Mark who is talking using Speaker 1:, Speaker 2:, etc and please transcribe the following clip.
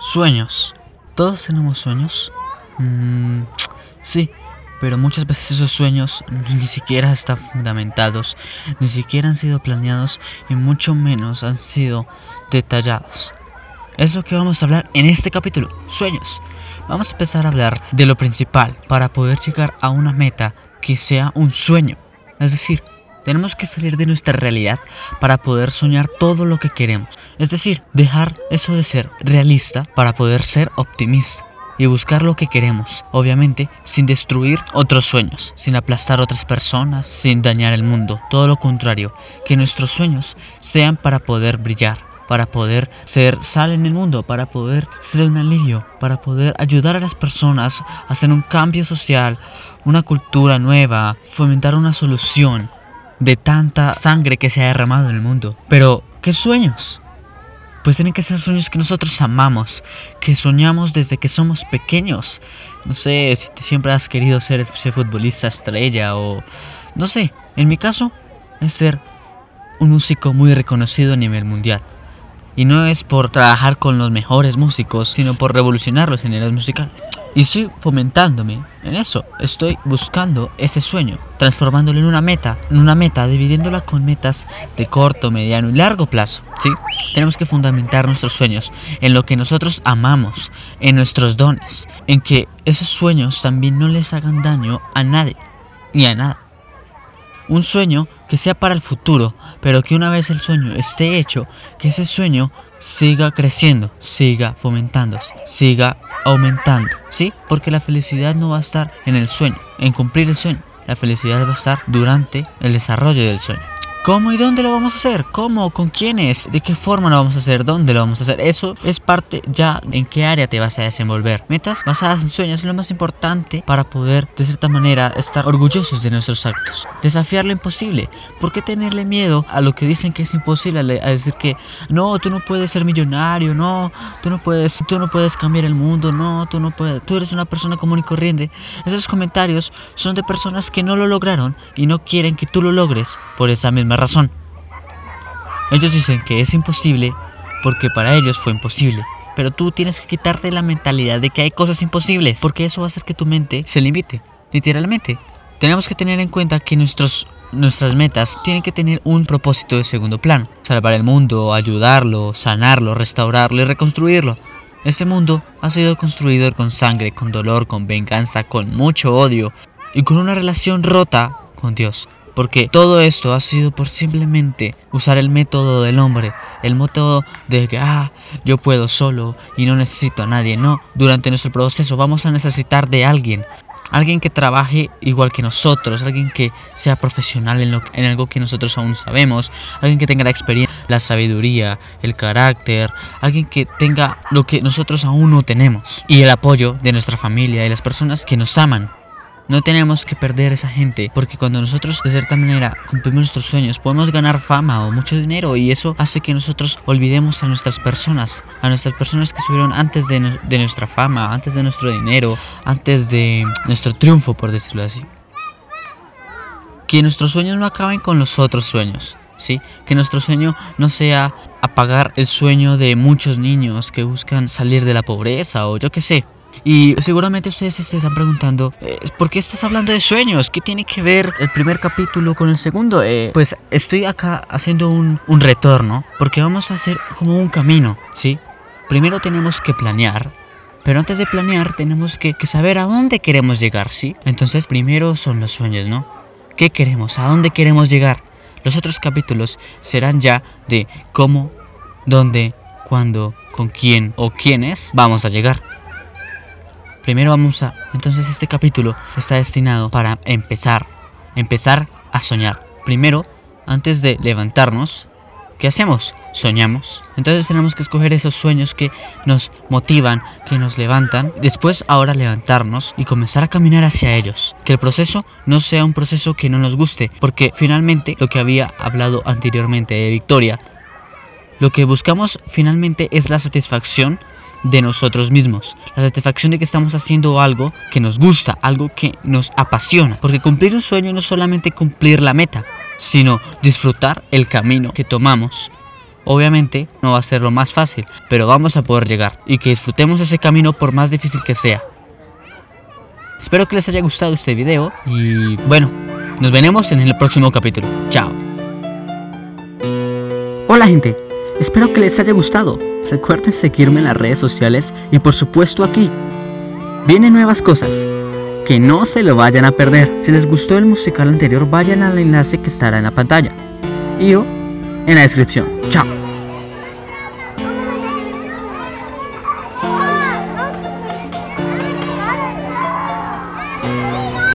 Speaker 1: Sueños. ¿Todos tenemos sueños? Mm, sí, pero muchas veces esos sueños ni siquiera están fundamentados, ni siquiera han sido planeados y mucho menos han sido detallados. Es lo que vamos a hablar en este capítulo, sueños. Vamos a empezar a hablar de lo principal para poder llegar a una meta que sea un sueño. Es decir, tenemos que salir de nuestra realidad para poder soñar todo lo que queremos. Es decir, dejar eso de ser realista para poder ser optimista y buscar lo que queremos, obviamente sin destruir otros sueños, sin aplastar otras personas, sin dañar el mundo, todo lo contrario, que nuestros sueños sean para poder brillar, para poder ser sal en el mundo, para poder ser un alivio, para poder ayudar a las personas a hacer un cambio social, una cultura nueva, fomentar una solución de tanta sangre que se ha derramado en el mundo. Pero, ¿qué sueños? pues tienen que ser sueños que nosotros amamos, que soñamos desde que somos pequeños. No sé si siempre has querido ser ese futbolista estrella o... No sé, en mi caso es ser un músico muy reconocido a nivel mundial. Y no es por trabajar con los mejores músicos, sino por revolucionar los géneros musicales. Y estoy fomentándome en eso. Estoy buscando ese sueño, transformándolo en una meta, en una meta, dividiéndola con metas de corto, mediano y largo plazo. ¿sí? Tenemos que fundamentar nuestros sueños en lo que nosotros amamos, en nuestros dones, en que esos sueños también no les hagan daño a nadie, ni a nada. Un sueño que sea para el futuro, pero que una vez el sueño esté hecho, que ese sueño siga creciendo, siga fomentándose, siga aumentando, ¿sí? Porque la felicidad no va a estar en el sueño, en cumplir el sueño. La felicidad va a estar durante el desarrollo del sueño. ¿Cómo y dónde lo vamos a hacer? ¿Cómo? ¿Con quiénes? ¿De qué forma lo vamos a hacer? ¿Dónde lo vamos a hacer? Eso es parte ya en qué área te vas a desenvolver. Metas basadas en sueños es lo más importante para poder de cierta manera estar orgullosos de nuestros actos. Desafiar lo imposible. ¿Por qué tenerle miedo a lo que dicen que es imposible? A decir que no, tú no puedes ser millonario, no, tú no puedes, tú no puedes cambiar el mundo, no, tú no puedes, tú eres una persona común y corriente. Esos comentarios son de personas que no lo lograron y no quieren que tú lo logres por esa misma razón. Ellos dicen que es imposible porque para ellos fue imposible. Pero tú tienes que quitarte la mentalidad de que hay cosas imposibles, porque eso va a hacer que tu mente se limite, literalmente. Tenemos que tener en cuenta que nuestros, nuestras metas tienen que tener un propósito de segundo plano. Salvar el mundo, ayudarlo, sanarlo, restaurarlo y reconstruirlo. Este mundo ha sido construido con sangre, con dolor, con venganza, con mucho odio y con una relación rota con Dios. Porque todo esto ha sido por simplemente usar el método del hombre, el método de que, ah, yo puedo solo y no necesito a nadie. No, durante nuestro proceso vamos a necesitar de alguien. Alguien que trabaje igual que nosotros, alguien que sea profesional en, lo, en algo que nosotros aún sabemos, alguien que tenga la experiencia, la sabiduría, el carácter, alguien que tenga lo que nosotros aún no tenemos y el apoyo de nuestra familia y las personas que nos aman. No tenemos que perder esa gente, porque cuando nosotros de cierta manera cumplimos nuestros sueños, podemos ganar fama o mucho dinero y eso hace que nosotros olvidemos a nuestras personas, a nuestras personas que estuvieron antes de, de nuestra fama, antes de nuestro dinero, antes de nuestro triunfo, por decirlo así. Que nuestros sueños no acaben con los otros sueños, ¿sí? Que nuestro sueño no sea apagar el sueño de muchos niños que buscan salir de la pobreza o yo qué sé. Y seguramente ustedes se están preguntando, eh, ¿por qué estás hablando de sueños? ¿Qué tiene que ver el primer capítulo con el segundo? Eh, pues estoy acá haciendo un, un retorno porque vamos a hacer como un camino, ¿sí? Primero tenemos que planear, pero antes de planear tenemos que, que, saber a dónde queremos llegar, ¿sí? Entonces primero son los sueños, ¿no? ¿Qué queremos? ¿A dónde queremos llegar? Los otros capítulos serán ya de cómo, dónde, cuándo, con quién o quiénes vamos a llegar. Primero vamos a... Entonces este capítulo está destinado para empezar, empezar a soñar. Primero, antes de levantarnos, ¿qué hacemos? Soñamos. Entonces tenemos que escoger esos sueños que nos motivan, que nos levantan. Después ahora levantarnos y comenzar a caminar hacia ellos. Que el proceso no sea un proceso que no nos guste. Porque finalmente lo que había hablado anteriormente de Victoria, lo que buscamos finalmente es la satisfacción de nosotros mismos, la satisfacción de que estamos haciendo algo que nos gusta, algo que nos apasiona, porque cumplir un sueño no es solamente cumplir la meta, sino disfrutar el camino que tomamos Obviamente no va a ser lo más fácil, pero vamos a poder llegar y que disfrutemos ese camino por más difícil que sea. Espero que les haya gustado este video y bueno, nos veremos en el próximo capítulo. Chao. Hola gente, espero que les haya gustado. Recuerden seguirme en las redes sociales y por supuesto aquí. Vienen nuevas cosas, que no se lo vayan a perder. Si les gustó el musical anterior, vayan al enlace que estará en la pantalla y o en la descripción. Chao.